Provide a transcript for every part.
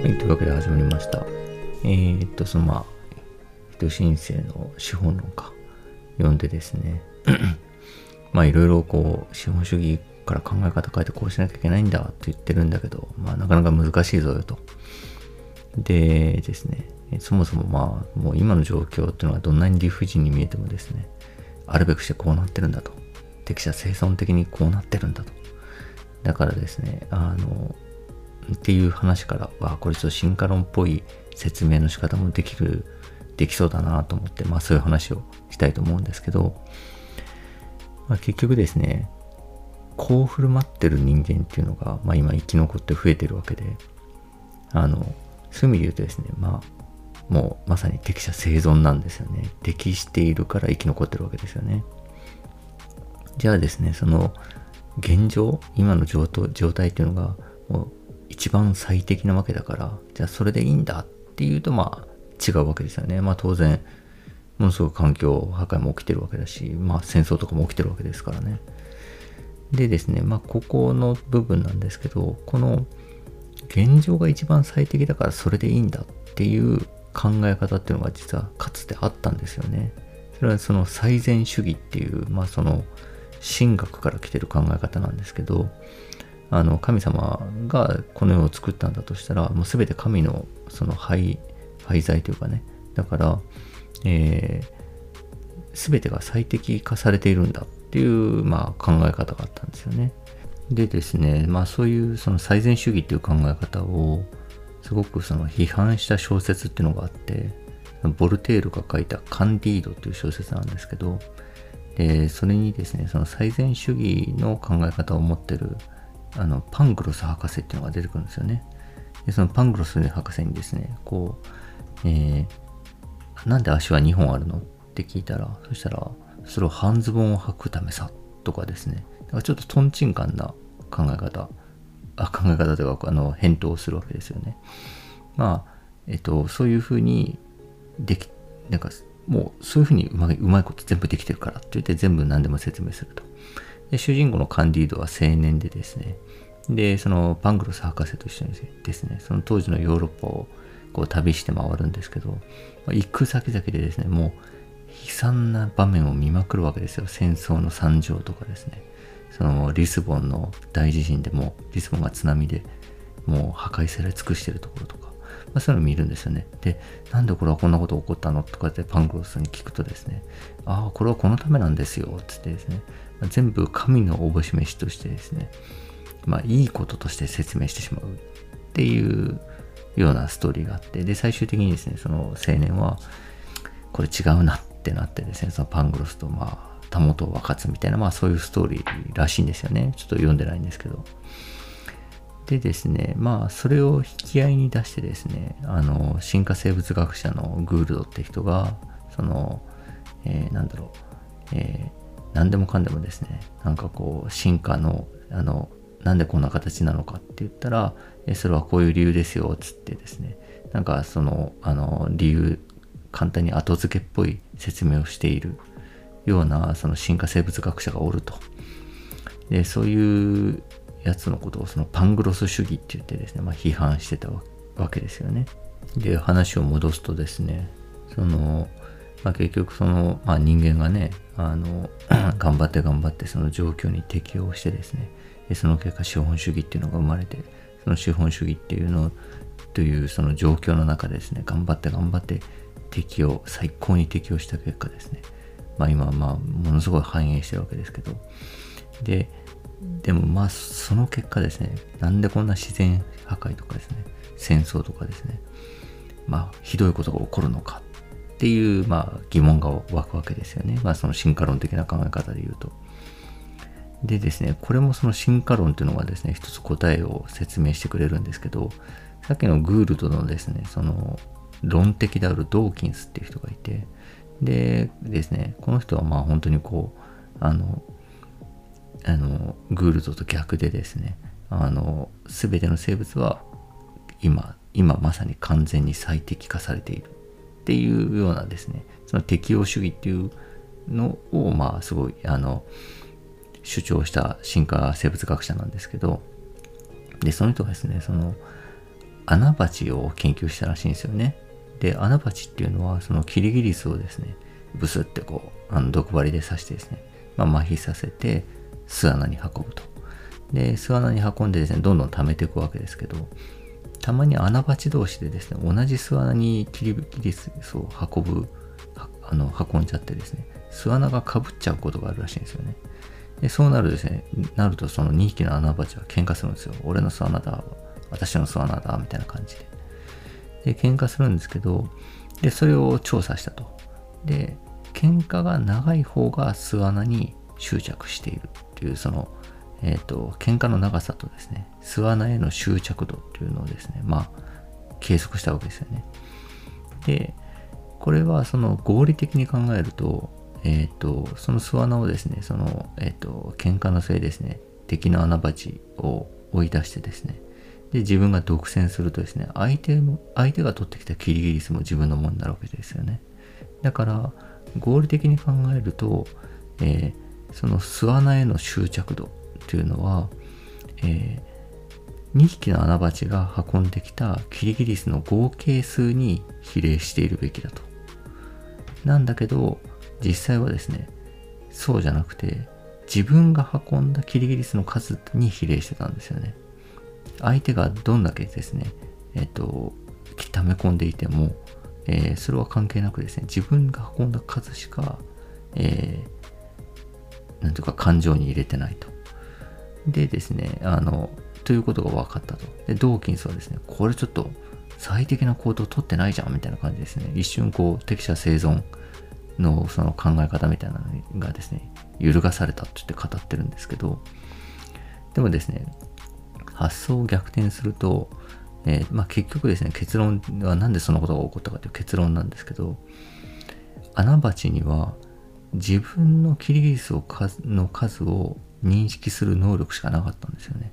はい、というわけで始まりました。えー、っと、そのまあ、人申請の資本論か、読んでですね、まあいろいろこう、資本主義から考え方変えてこうしなきゃいけないんだって言ってるんだけど、まあなかなか難しいぞよと。でですね、そもそもまあ、もう今の状況っていうのはどんなに理不尽に見えてもですね、あるべくしてこうなってるんだと。適者生存的にこうなってるんだと。だからですね、あの、っていう話からわこれちょっと進化論っぽい説明の仕方もできるできそうだなと思ってまあそういう話をしたいと思うんですけど、まあ、結局ですねこう振る舞ってる人間っていうのが、まあ、今生き残って増えてるわけであのそういう意味で言うとですねまあもうまさに適者生存なんですよね。適しているから生き残ってるわけですよね。じゃあですねその現状今の状態っていうのがもう一番最適なわけだから、じゃあそれでいいんだっていうとまあ違うわけですよね。まあ当然、ものすごく環境破壊も起きてるわけだし、まあ戦争とかも起きてるわけですからね。でですね、まあここの部分なんですけど、この現状が一番最適だからそれでいいんだっていう考え方っていうのが実はかつてあったんですよね。それはその最善主義っていう、まあその神学から来てる考え方なんですけど、あの神様がこの世を作ったんだとしたらもう全て神のその廃廃材というかね。だから、えー、全てが最適化されているんだっていう、まあ、考え方があったんですよね。でですねまあそういうその最善主義っていう考え方をすごくその批判した小説っていうのがあってボルテールが書いた「カンディード」っていう小説なんですけどでそれにですねその最善主義の考え方を持ってるあのパングロス博士っていうのが出てくるんですよね。でそのパングロス博士にですね、こう、えー、なんで足は2本あるの？って聞いたら、そしたら、それを半ズボンを履くためさ、とかですね、だからちょっとトンチンカンな考え方、あ考え方というか、あの、返答をするわけですよね。まあ、えっと、そういうふうにでき、なんか、もうそういうふうにうまいうまいこと全部できてるからって言って全部何でも説明すると。で主人公のカンディードは青年でですね、で、そのパングロス博士と一緒にですね、その当時のヨーロッパをこう旅して回るんですけど、ま行く先々でですね、もう悲惨な場面を見まくるわけですよ。戦争の惨状とかですね。そのリスボンの大地震でもリスボンが津波でもう破壊され尽くしてるところとか、まあ、そういうの見るんですよね。で、なんでこれはこんなこと起こったの？とかってパングロスに聞くとですね、ああ、これはこのためなんですよ、つってですね、全部神のおぼし飯としてですね、まあいいこととして説明してしまうっていうようなストーリーがあって、で、最終的にですね、その青年は、これ違うなってなってですね、そのパングロスとまあ、たもとを分かつみたいな、まあそういうストーリーらしいんですよね。ちょっと読んでないんですけど。でですね、まあそれを引き合いに出してですね、あの、進化生物学者のグールドって人が、その、えー、なんだろう、えー、何でもかんでもですね、なんかこう、進化の、あの、なんでこんな形なのかって言ったら、えそれはこういう理由ですよっ、つってですね、なんかその、あの、理由、簡単に後付けっぽい説明をしているような、その進化生物学者がおると。で、そういうやつのことをそのパングロス主義って言ってですね、まあ、批判してたわけですよね。で、話を戻すとですね、その、まあ、結局その、まあ、人間がね、あの、頑張って頑張ってその状況に適応してですね、でその結果資本主義っていうのが生まれて、その資本主義っていうのというその状況の中でですね、頑張って頑張って適応、最高に適応した結果ですね、まあ今はまあものすごい反映してるわけですけど、で、でもまあその結果ですね、なんでこんな自然破壊とかですね、戦争とかですね、まあひどいことが起こるのかっていう、まあ、疑問が湧くわけですよね。まあ、その進化論的な考え方で言うと。でですね、これもその進化論っていうのがですね、一つ答えを説明してくれるんですけど、さっきのグールドのですね、その論的であるドーキンスっていう人がいて、でですね、この人はまあ本当にこう、あの、あの、グールドと逆でですね、あの、すべての生物は今、今まさに完全に最適化されている。っていうようなですね、その適応主義っていうのを、まあ、すごい、あの、主張した進化生物学者なんですけど、で、その人がですね、その、穴鉢を研究したらしいんですよね。で、穴鉢っていうのは、そのキリギリスをですね、ブスってこう、あの毒針で刺してですね、まあ、麻痺させて巣穴に運ぶと。で、巣穴に運んでですね、どんどん溜めていくわけですけど、たまに穴鉢同士でですね、同じ巣穴にキリギリスを運ぶ、あの、運んじゃってですね、巣穴がかぶっちゃうことがあるらしいんですよね。で、そうなるとですね、なるとその2匹の穴鉢は喧嘩するんですよ。俺の巣穴だ、私の巣穴だ、みたいな感じで。で、喧嘩するんですけど、で、それを調査したと。で、喧嘩が長い方が巣穴に執着しているっていう、その、えっ、ー、と、喧嘩の長さとですね、巣穴への執着度っていうのをですね、まあ、計測したわけですよね。で、これはその合理的に考えると、えっ、ー、と、その巣穴をですね、その、えっ、ー、と、喧嘩のせいですね、敵の穴鉢を追い出してですね、で、自分が独占するとですね、相手も、相手が取ってきたキリギリスも自分のものになるわけですよね。だから、合理的に考えると、えー、その巣穴への執着度というのは、えー、2匹の穴鉢が運んできたキリギリスの合計数に比例しているべきだと。なんだけど、実際はですね、そうじゃなくて、自分が運んだキリギリスの数に比例してたんですよね。相手がどんだけですね、えっ、ー、と、溜め込んでいても、えー、それは関係なくですね、自分が運んだ数しか、えー、なんていうか感情に入れてないと。でですね、あの、ということが分かったと。で、ドーキンスはですね、これちょっと最適な行動を取ってないじゃんみたいな感じですね。一瞬こう、適者生存のその考え方みたいなのがですね、揺るがされたって言って語ってるんですけど、でもですね、発想を逆転すると、えー、まあ、結局ですね、結論はなんでそのことが起こったかという結論なんですけど、穴鉢には自分のキリギリスをの数を認識する能力しかなかったんですよね。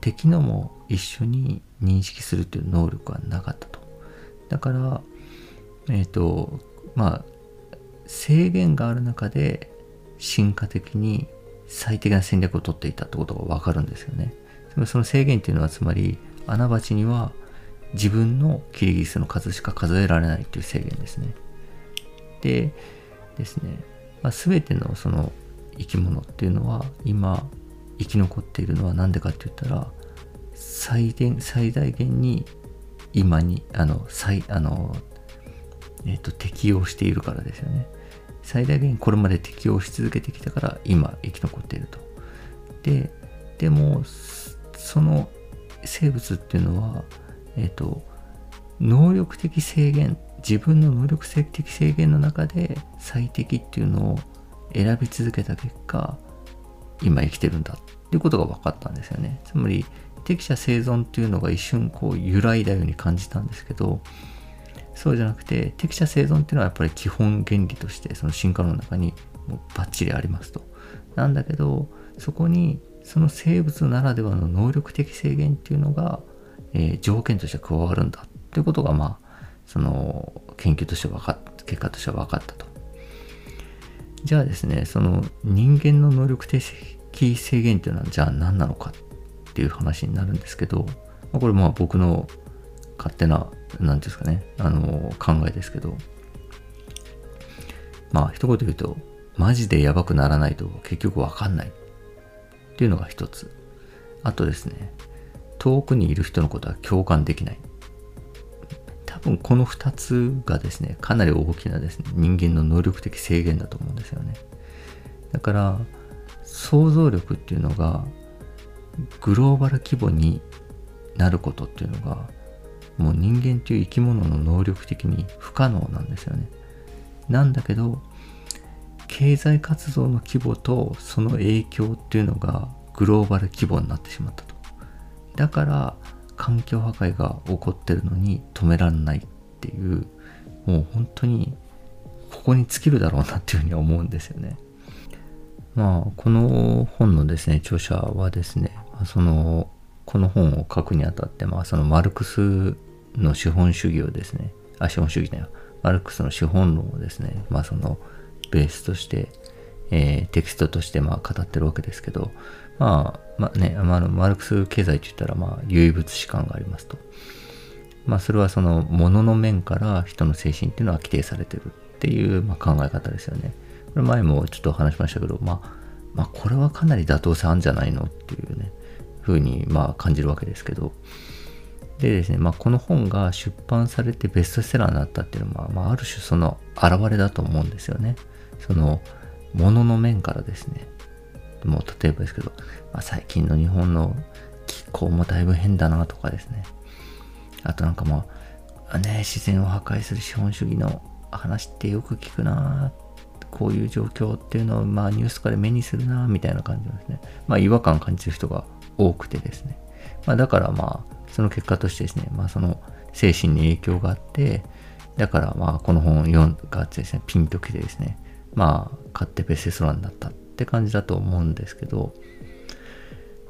敵のも一緒に認識するという能力はなかったと。だから、えっ、ー、と、まあ、制限がある中で進化的に最適な戦略を取っていたってことがわかるんですよね。その制限っていうのはつまり穴鉢には自分のキリギリスの数しか数えられないっていう制限ですね。でですね、まあ、全てのその生き物っていうのは今生き残っているのは何でかって言ったら最大最大限に今にあの最あの、えっ、と適応しているからですよね。最大限これまで適応し続けてきたから今生き残っていると。で、でもその生物っていうのは、えっ、と、能力的制限、自分の能力的制限の中で最適っていうのを選び続けた結果、今生きてるんだっていうことが分かったんですよね。つまり、適者生存っていうのが一瞬こう揺らいだように感じたんですけど、そうじゃなくて、適者生存っていうのはやっぱり基本原理としてその進化論の中にもうバッチリありますと。なんだけど、そこにその生物ならではの能力的制限っていうのが、えー、条件として加わるんだということが、まあ、その研究として分かっ結果としては分かったと。じゃあですね、その人間の能力的制限っていうのはじゃあ何なのかっていう話になるんですけど、ま、これまあ僕の勝手な、何ていうんですかね、あの考えですけど、まあ一言言うと、マジでやばくならないと結局わかんないっていうのが一つ。あとですね、遠くにいる人のことは共感できない。分この二つがですね、かなり大きなですね、人間の能力的制限だと思うんですよね。だから、想像力っていうのが、グローバル規模になることっていうのが、もう人間という生き物の能力的に不可能なんですよね。なんだけど、経済活動の規模とその影響っていうのがグローバル規模になってしまったと。だから環境破壊が起こってるのに止められないっていう、もう本当にここに尽きるだろうなっていうふうに思うんですよね。まあ、この本のですね、著者はですね、その、この本を書くにあたって、まあ、そのマルクスの資本主義をですね、あ、資本主義だよ。マルクスの資本論をですね、まあ、その、ベースとして、えー、テキストとしてまあ語ってるわけですけど、まあ、まあね、まあ、マルクス経済って言ったら、まあ、唯物史観がありますと。まあそれはその物の面から人の精神っていうのは規定されてるっていうまあ考え方ですよね。これ前もちょっと話しましたけど、まあ、まあこれはかなり妥当性あるんじゃないのっていうね、ふうにまあ感じるわけですけど、でですね、まあ、この本が出版されてベストセラーになったっていうのは、まあ、ある種その表れだと思うんですよね。その、もの面からですね。もう例えばですけど、まあ、最近の日本の気候もだいぶ変だなとかですね。あとなんかまあ、ね、自然を破壊する資本主義の話ってよく聞くなこういう状況っていうのをまあニュースとかで目にするなみたいな感じですね。まあ違和感感じる人が多くてですね。まあだからまあ、その結果としてですね、まあその精神に影響があって、だからまあこの本を読んがですね、ピンときてですね、まあ買ってベストラーになったって感じだと思うんですけど、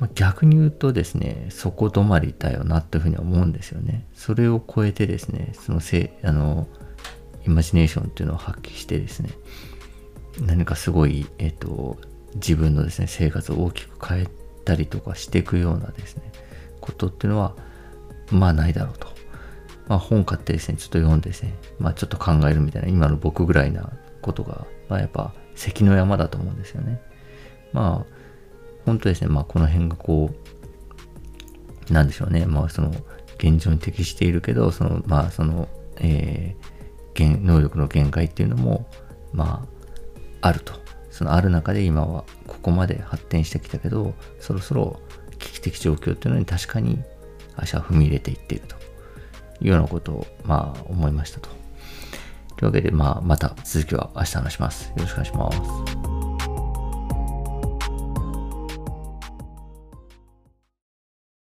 まあ、逆に言うとですね、そこ止まりだよなというふうに思うんですよね。それを超えてですね、そのせあの、イマジネーションっていうのを発揮してですね、何かすごい、えっ、と、自分のですね、生活を大きく変えたりとかしていくようなですね、ことっていうのは、まあないだろうと。まあ本買ってですね、ちょっと読んでですね、まあちょっと考えるみたいな、今の僕ぐらいなことが、まあやっぱ関の山だと思うんですよね。まあ、本当ですね、まあこの辺がこう、なんでしょうね、まあその、現状に適しているけど、その、まあその、えー、能力の限界っていうのも、まあ、あると。そのある中で今はここまで発展してきたけど、そろそろ危機的状況っていうのに確かに足は踏み入れていっているというようなことを、まあ思いましたと。というわけで、まあまた続きは明日話します。よろしくお願いします。